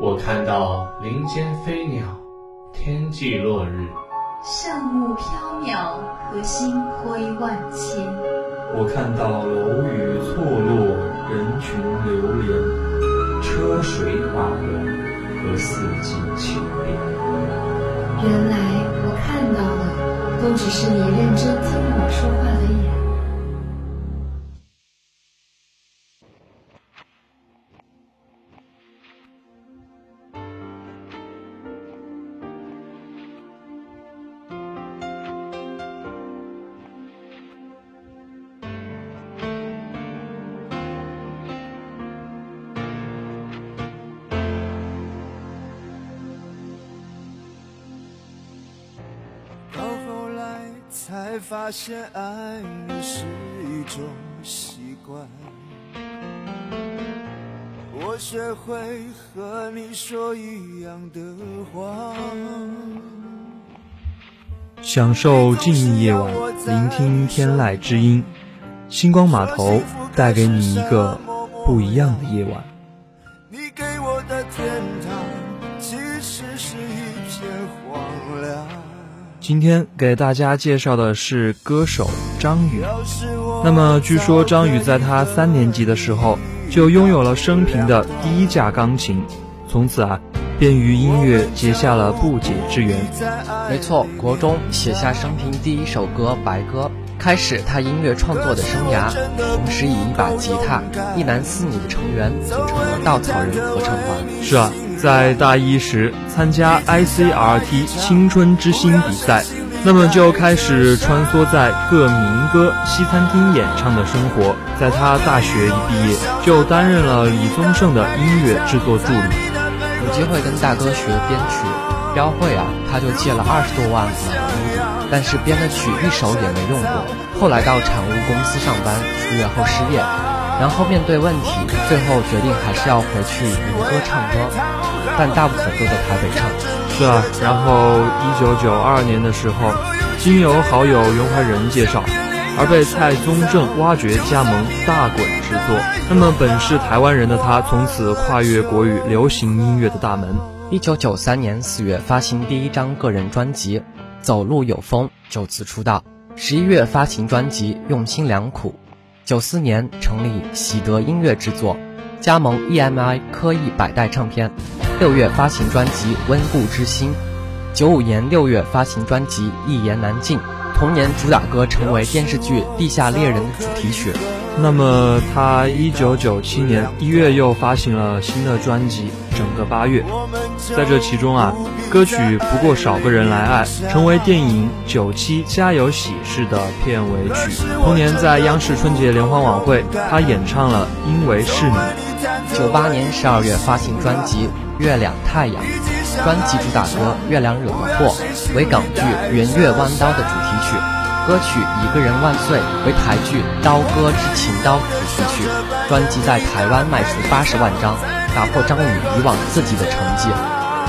我看到林间飞鸟，天际落日，上木飘渺，和星辉万千。我看到楼宇错落，人群流连，车水马龙和四季秋变。原来我看到的，都只是你认真听我说话的眼。发现爱你是一种习惯，我学会和你说一样的话。享受静谧夜晚，聆听天籁之音。星光码头带给你一个不一样的夜晚。今天给大家介绍的是歌手张宇。那么，据说张宇在他三年级的时候就拥有了生平的第一架钢琴，从此啊，便与音乐结下了不解之缘。没错，国中写下生平第一首歌《白鸽》，开始他音乐创作的生涯。同时，以一把吉他、一男四女的成员组成了稻草人合唱团。是啊。在大一时参加 ICRT 青春之星比赛，那么就开始穿梭在各民歌西餐厅演唱的生活。在他大学一毕业，就担任了李宗盛的音乐制作助理。有机会跟大哥学编曲，标会啊，他就借了二十多万买了屋子，但是编的曲一首也没用过。后来到产物公司上班，出院后失业。然后面对问题，最后决定还是要回去民歌唱歌，但大部分都在台北唱。是啊，然后一九九二年的时候，经由好友袁怀仁介绍，而被蔡宗正挖掘加盟大滚制作。那么本是台湾人的他，从此跨越国语流行音乐的大门。一九九三年四月发行第一张个人专辑《走路有风》，就此出道。十一月发行专辑《用心良苦》。九四年成立喜得音乐制作，加盟 EMI 科艺百代唱片。六月发行专辑《温故知新》。九五年六月发行专辑《一言难尽》。同年主打歌成为电视剧《地下猎人》主题曲。那么他一九九七年一月又发行了新的专辑《整个八月》。在这其中啊，歌曲《不过少个人来爱》成为电影《九七家有喜事》的片尾曲。同年在央视春节联欢晚会，他演唱了《因为是你》。九八年十二月发行专辑《月亮太阳》，专辑主打歌《月亮惹的祸》为港剧《圆月弯刀》的主题曲，歌曲《一个人万岁》为台剧《刀割之情刀》主题曲。专辑在台湾卖出八十万张，打破张宇以往自己的成绩。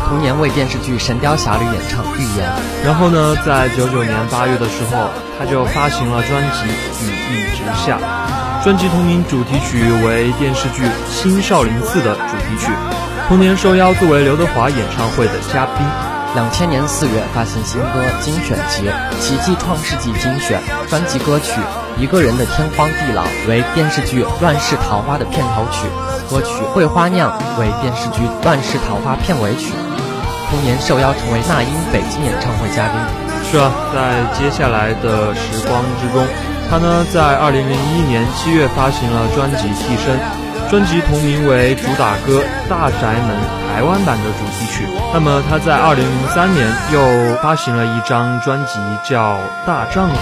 同年为电视剧《神雕侠侣》演唱《预言》，然后呢，在九九年八月的时候，他就发行了专辑《雨一直下》，专辑同名主题曲为电视剧《新少林寺》的主题曲。同年受邀作为刘德华演唱会的嘉宾。两千年四月发行新歌精选集《奇迹创世纪精选》，专辑歌曲《一个人的天荒地老》为电视剧《乱世桃花》的片头曲，歌曲《桂花酿》为电视剧《乱世桃花》片尾曲。同年受邀成为那英北京演唱会嘉宾。是啊，在接下来的时光之中，他呢在二零零一年七月发行了专辑《替身》，专辑同名为主打歌《大宅门》台湾版的主题曲。那么他在二零零三年又发行了一张专辑叫《大丈夫》，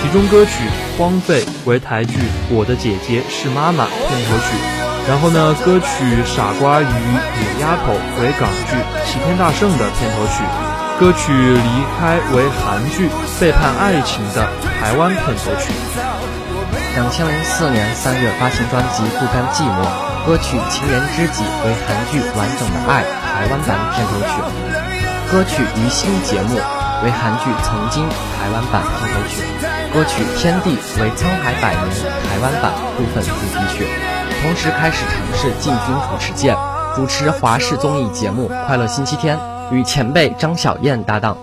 其中歌曲《荒废》为台剧《我的姐姐是妈妈》片头曲。然后呢，歌曲《傻瓜与野丫头》为港剧《齐天大圣》的片头曲，歌曲《离开》为韩剧《背叛爱情》的台湾片头曲。两千零四年三月发行专辑《不甘寂寞》，歌曲《情人知己》为韩剧《完整的爱》台湾版片头曲，歌曲《鱼星节目》为韩剧《曾经》台湾版片头曲，歌曲《天地》为《沧海百年》台湾版部分主题曲。同时开始尝试进军主持界，主持华视综艺节目《快乐星期天》，与前辈张小燕搭档。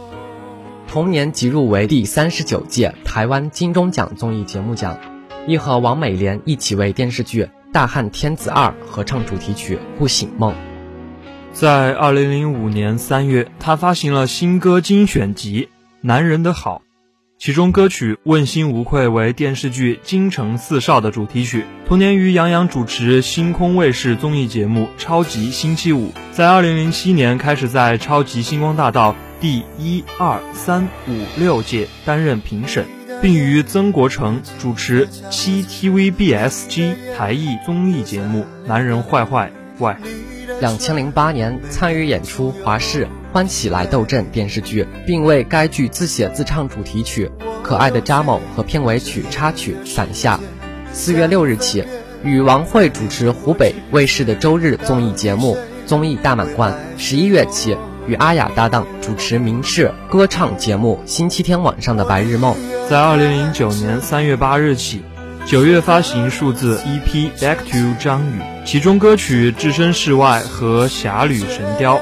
同年即入围第三十九届台湾金钟奖综艺节目奖，亦和王美莲一起为电视剧《大汉天子二》合唱主题曲《不醒梦》。在二零零五年三月，他发行了新歌精选集《男人的好》。其中歌曲《问心无愧》为电视剧《京城四少》的主题曲。同年与杨洋主持星空卫视综艺节目《超级星期五》，在2007年开始在《超级星光大道》第一、二、三、五、六届担任评审，并与曾国成主持七 TVBSG 台艺综艺节目《男人坏坏》外。两千零八年参与演出华视。欢喜来斗阵电视剧，并为该剧自写自唱主题曲《可爱的扎某》和片尾曲插曲《伞下》。四月六日起，与王慧主持湖北卫视的周日综艺节目《综艺大满贯》。十一月起，与阿雅搭档主持民视歌唱节目《星期天晚上的白日梦》。在二零零九年三月八日起，九月发行数字 EP《Back to 张宇》，其中歌曲《置身事外》和《侠侣神雕》。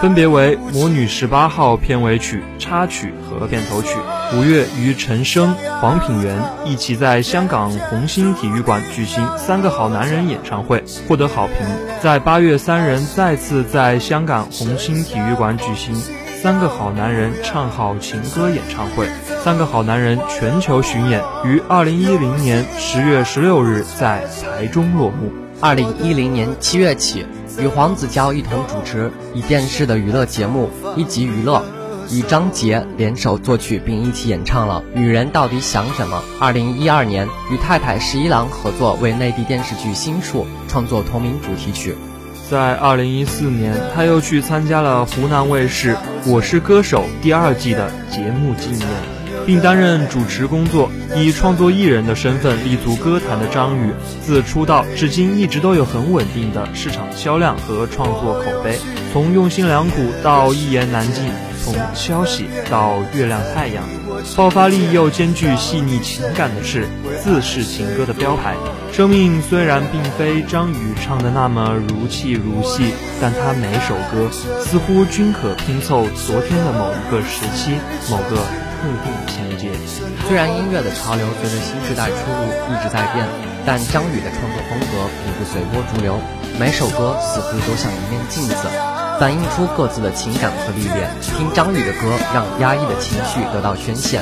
分别为《魔女十八号》片尾曲、插曲和片头曲。五月与陈升、黄品源一起在香港红星体育馆举行《三个好男人》演唱会，获得好评。在八月，三人再次在香港红星体育馆举行《三个好男人唱好情歌》演唱会。《三个好男人》全球巡演于二零一零年十月十六日在台中落幕。二零一零年七月起。与黄子佼一同主持以电视的娱乐节目《一级娱乐》，与张杰联手作曲并一起演唱了《女人到底想什么》。二零一二年与太太十一郎合作为内地电视剧《心术》创作同名主题曲。在二零一四年，他又去参加了湖南卫视《我是歌手》第二季的节目纪念。并担任主持工作，以创作艺人的身份立足歌坛的张宇，自出道至今一直都有很稳定的市场销量和创作口碑。从用心良苦到一言难尽，从消息到月亮太阳，爆发力又兼具细腻情感的是自是情歌的标牌。生命虽然并非张宇唱的那么如泣如戏，但他每首歌似乎均可拼凑昨天的某一个时期，某个。特定情节。虽然音乐的潮流随着新时代出入一直在变，但张宇的创作风格并不随波逐流。每首歌似乎都像一面镜子，反映出各自的情感和历练。听张宇的歌，让压抑的情绪得到宣泄，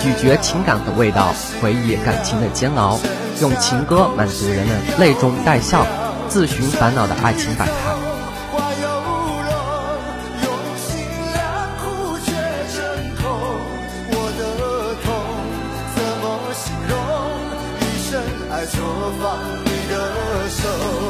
咀嚼情感的味道，回忆感情的煎熬，用情歌满足人们泪中带笑、自寻烦恼的爱情百态。错放你的手。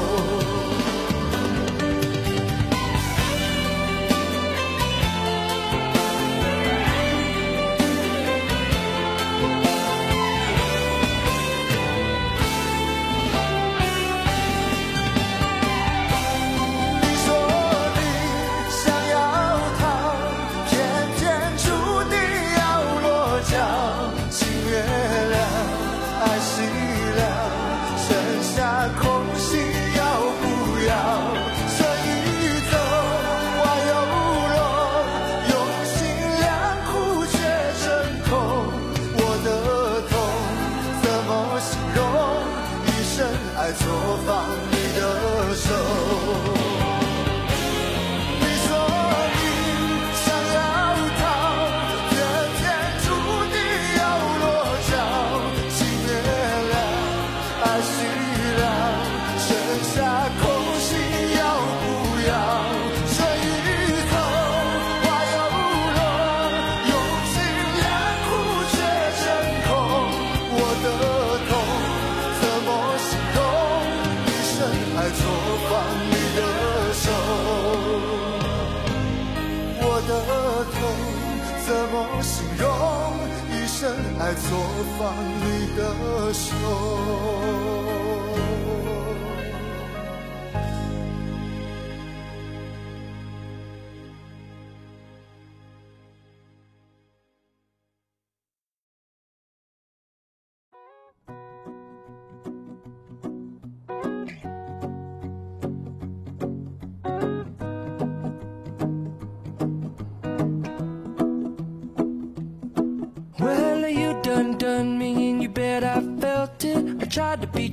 在作坊里的手。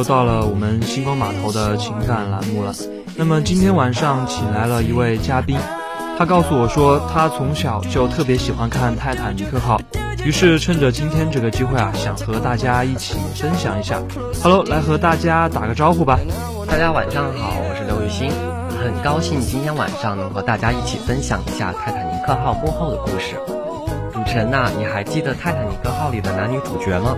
又到了我们星光码头的情感栏目了。那么今天晚上请来了一位嘉宾，他告诉我说，他从小就特别喜欢看《泰坦尼克号》，于是趁着今天这个机会啊，想和大家一起分享一下。Hello，来和大家打个招呼吧。大家晚上好，我是刘雨欣，很高兴今天晚上能和大家一起分享一下泰坦尼克号幕后的故事。主持人呐、你还记得泰坦尼克号里的男女主角吗？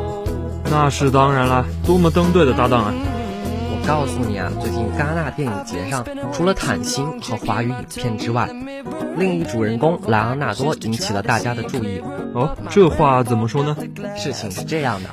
那是当然啦，多么登对的搭档啊！我告诉你啊，最近戛纳电影节上，除了坦星和华语影片之外，另一主人公莱昂纳多引起了大家的注意。哦，这话怎么说呢？事情是这样的，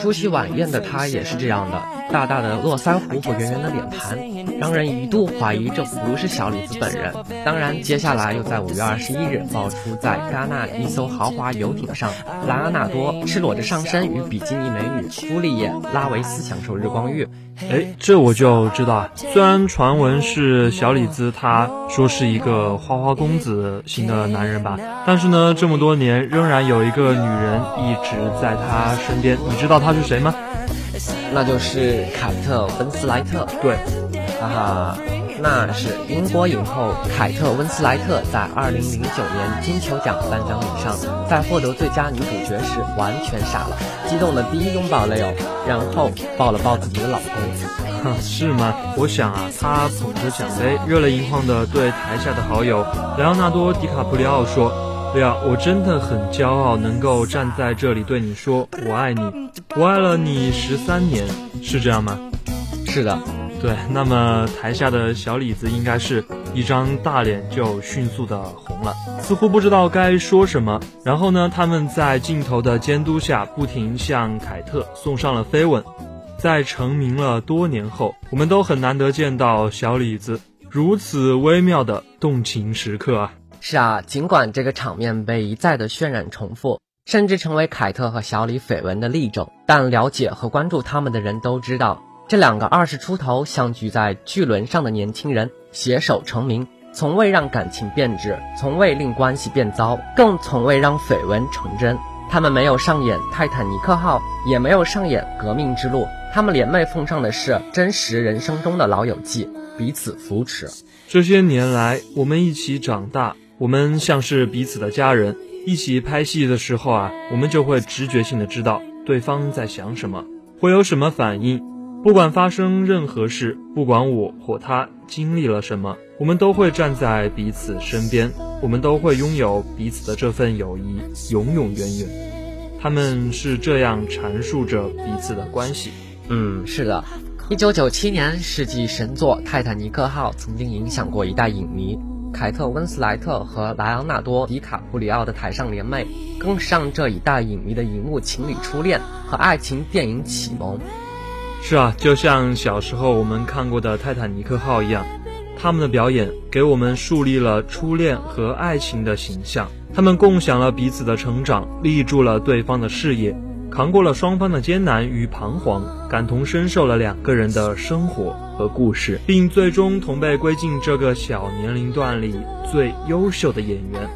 出席晚宴的他也是这样的，大大的络腮胡和圆圆的脸盘，让人一度怀疑这不是小李子本人。当然，接下来又在五月二十一日爆出，在戛纳一艘豪华游艇上，莱昂纳多赤裸着上身与比基尼美女朱丽叶·拉维斯享受日光浴。哎，这我就知道啊。虽然传闻是小李子他说是一个花花公子型的男人吧，但是呢，这么多年仍然有一个女人一直在他身边。你知道他是谁吗？那就是凯特·温斯莱特。对，哈哈，那是英国影后凯特·温斯莱特在2009年金球奖颁奖礼上，在获得最佳女主角时完全傻了，激动的第一拥抱 Leo，然后抱了抱自己的老公。哼，是吗？我想啊，他捧着奖杯，热泪盈眶的对台下的好友莱昂纳多·迪卡普里奥说：“对啊，我真的很骄傲，能够站在这里对你说我爱你，我爱了你十三年，是这样吗？”是的，对。那么台下的小李子应该是一张大脸就迅速的红了，似乎不知道该说什么。然后呢，他们在镜头的监督下，不停向凯特送上了飞吻。在成名了多年后，我们都很难得见到小李子如此微妙的动情时刻啊！是啊，尽管这个场面被一再的渲染重复，甚至成为凯特和小李绯闻的例证，但了解和关注他们的人都知道，这两个二十出头相聚在巨轮上的年轻人携手成名，从未让感情变质，从未令关系变糟，更从未让绯闻成真。他们没有上演泰坦尼克号，也没有上演革命之路，他们联袂奉上的是真实人生中的老友记，彼此扶持。这些年来，我们一起长大，我们像是彼此的家人。一起拍戏的时候啊，我们就会直觉性的知道对方在想什么，会有什么反应。不管发生任何事，不管我或他经历了什么，我们都会站在彼此身边，我们都会拥有彼此的这份友谊，永永远远。他们是这样阐述着彼此的关系。嗯，是的。一九九七年，世纪神作《泰坦尼克号》曾经影响过一代影迷。凯特·温斯莱特和莱昂纳多·迪卡普里奥的台上联袂，更是让这一代影迷的荧幕情侣初恋和爱情电影启蒙。是啊，就像小时候我们看过的《泰坦尼克号》一样，他们的表演给我们树立了初恋和爱情的形象。他们共享了彼此的成长，立住了对方的事业，扛过了双方的艰难与彷徨，感同身受了两个人的生活和故事，并最终同被归进这个小年龄段里最优秀的演员。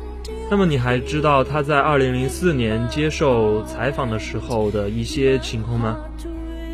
那么你还知道他在二零零四年接受采访的时候的一些情况吗？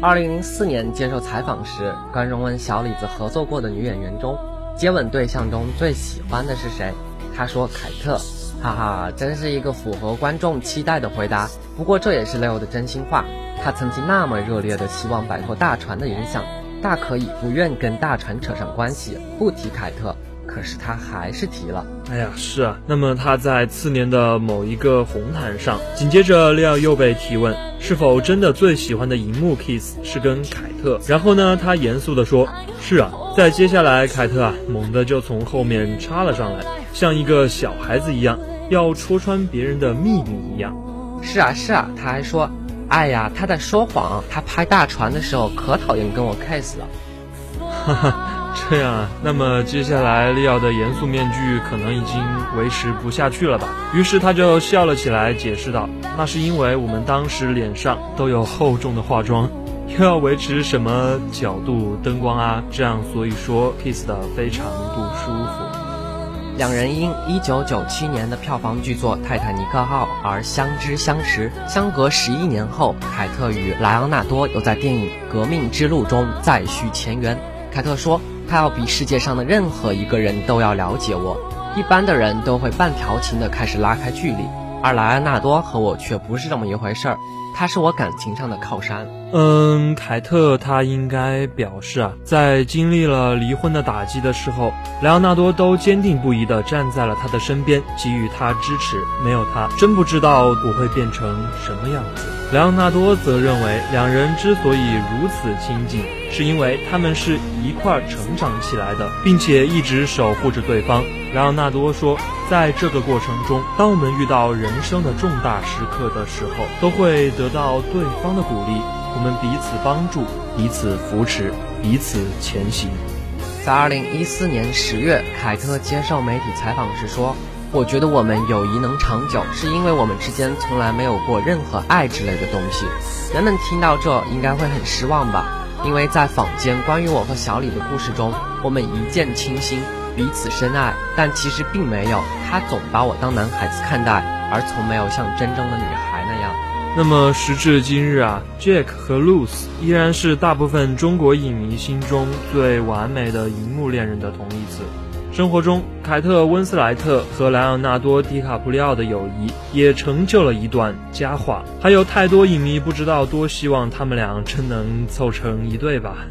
二零零四年接受采访时，观众问小李子合作过的女演员中，接吻对象中最喜欢的是谁？他说凯特。哈哈，真是一个符合观众期待的回答。不过这也是 Leo 的真心话。他曾经那么热烈的希望摆脱大船的影响，大可以不愿跟大船扯上关系，不提凯特。可是他还是提了。哎呀，是啊。那么他在次年的某一个红毯上，紧接着利奥又被提问是否真的最喜欢的荧幕 kiss 是跟凯特。然后呢，他严肃地说：“是啊。”在接下来，凯特啊猛地就从后面插了上来，像一个小孩子一样。要戳穿别人的秘密一样，是啊是啊，他还说，哎呀，他在说谎，他拍大船的时候可讨厌跟我 kiss 了，哈哈，这样啊，那么接下来利奥的严肃面具可能已经维持不下去了吧？于是他就笑了起来，解释道，那是因为我们当时脸上都有厚重的化妆，又要维持什么角度、灯光啊，这样所以说 kiss 的非常不舒服。两人因1997年的票房巨作《泰坦尼克号》而相知相识。相隔十一年后，凯特与莱昂纳多又在电影《革命之路》中再续前缘。凯特说：“他要比世界上的任何一个人都要了解我。一般的人都会半调情的开始拉开距离，而莱昂纳多和我却不是这么一回事儿。他是我感情上的靠山。”嗯，凯特他应该表示啊，在经历了离婚的打击的时候，莱昂纳多都坚定不移地站在了他的身边，给予他支持。没有他，真不知道我会变成什么样子。莱昂纳多则认为，两人之所以如此亲近，是因为他们是一块成长起来的，并且一直守护着对方。莱昂纳多说，在这个过程中，当我们遇到人生的重大时刻的时候，都会得得到对方的鼓励。我们彼此帮助，彼此扶持，彼此前行。在二零一四年十月，凯特接受媒体采访时说：“我觉得我们友谊能长久，是因为我们之间从来没有过任何爱之类的东西。”人们听到这应该会很失望吧？因为在坊间关于我和小李的故事中，我们一见倾心，彼此深爱，但其实并没有。他总把我当男孩子看待，而从没有像真正的女孩那。么时至今日啊，Jack 和 Luce 依然是大部分中国影迷心中最完美的荧幕恋人的同义词。生活中，凯特·温斯莱特和莱昂纳多·迪卡普里奥的友谊也成就了一段佳话。还有太多影迷不知道多希望他们俩真能凑成一对吧？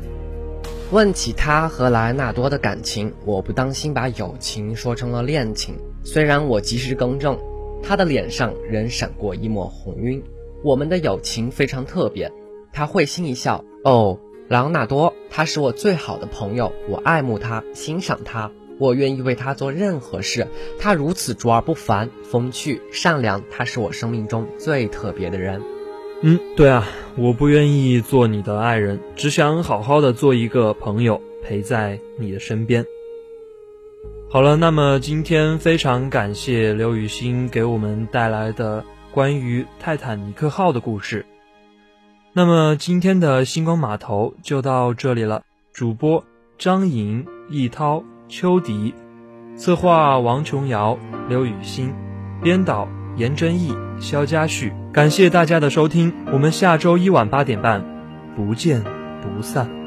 问起他和莱昂纳多的感情，我不当心把友情说成了恋情。虽然我及时更正，他的脸上仍闪过一抹红晕。我们的友情非常特别，他会心一笑。哦，莱昂纳多，他是我最好的朋友，我爱慕他，欣赏他，我愿意为他做任何事。他如此卓尔不凡，风趣善良，他是我生命中最特别的人。嗯，对啊，我不愿意做你的爱人，只想好好的做一个朋友，陪在你的身边。好了，那么今天非常感谢刘雨欣给我们带来的。关于泰坦尼克号的故事。那么今天的星光码头就到这里了。主播张莹、易涛、秋迪，策划王琼瑶、刘雨欣，编导严真义、肖佳旭。感谢大家的收听，我们下周一晚八点半不见不散。